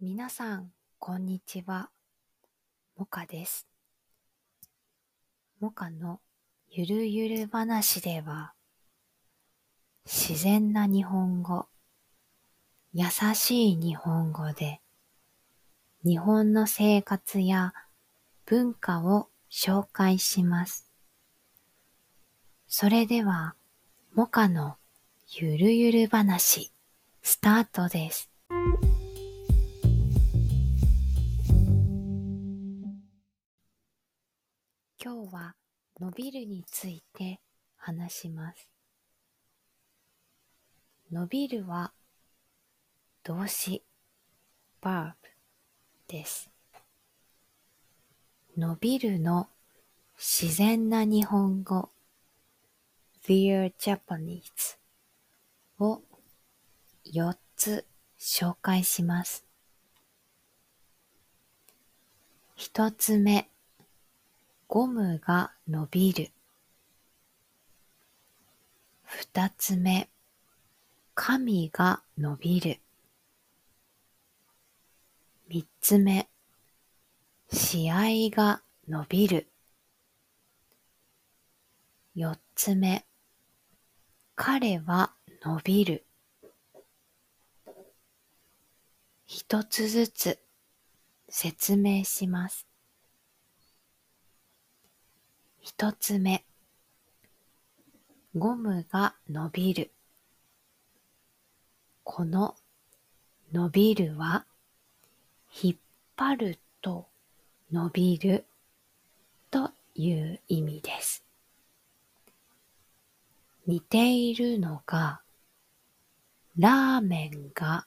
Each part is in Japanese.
皆さん、こんにちは。モカです。モカのゆるゆる話では、自然な日本語、優しい日本語で、日本の生活や文化を紹介します。それでは、モカのゆるゆる話、スタートです。今日は伸びるについて話します。伸びるは動詞 verb です。伸びるの自然な日本語 Dear Japanese を4つ紹介します。1つ目ゴムが伸びる。二つ目、髪が伸びる。三つ目、試合が伸びる。四つ目、彼は伸びる。一つずつ説明します。一つ目、ゴムが伸びる。この伸びるは、引っ張ると伸びるという意味です。似ているのが、ラーメンが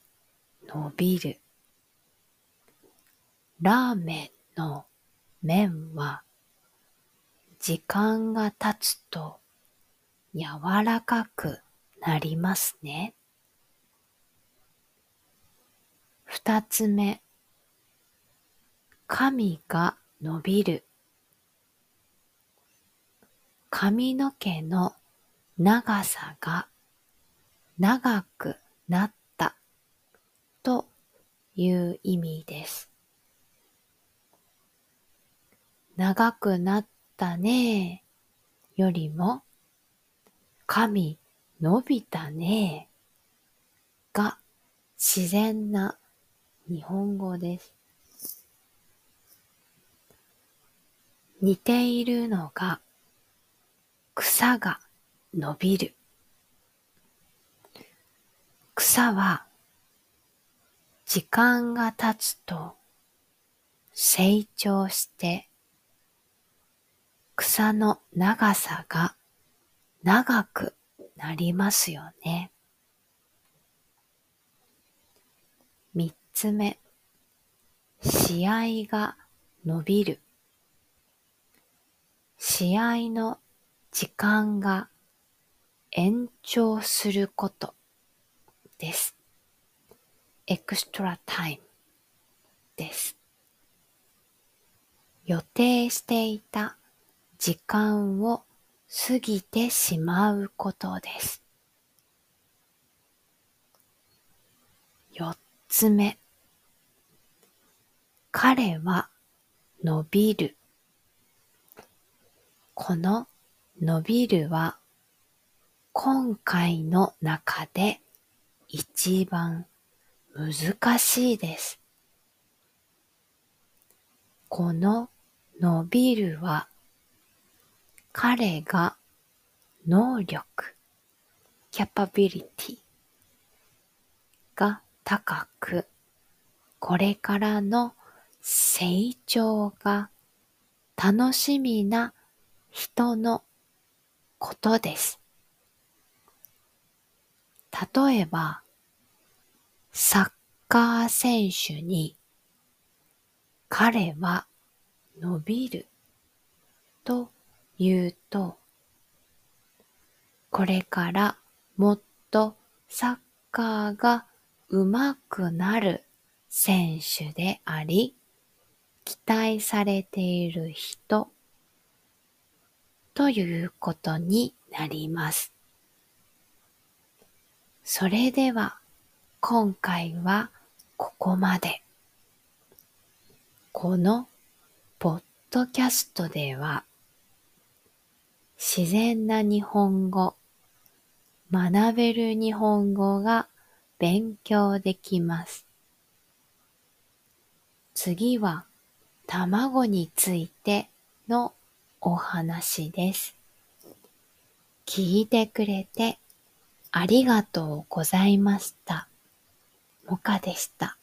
伸びる。ラーメンの麺は時間が経つと柔らかくなりますね。二つ目、髪が伸びる。髪の毛の長さが長くなったという意味です。長くなったねよりも、髪伸びたねが自然な日本語です。似ているのが、草が伸びる。草は、時間が経つと成長して草の長さが長くなりますよね。三つ目、試合が伸びる。試合の時間が延長することです。エクストラタイムです。予定していた時間を過ぎてしまうことです。四つ目、彼は伸びる。この伸びるは今回の中で一番難しいです。この伸びるは彼が能力 capability が高く、これからの成長が楽しみな人のことです。例えば、サッカー選手に彼は伸びると言うと、これからもっとサッカーが上手くなる選手であり、期待されている人ということになります。それでは今回はここまで。このポッドキャストでは自然な日本語、学べる日本語が勉強できます。次は卵についてのお話です。聞いてくれてありがとうございました。もかでした。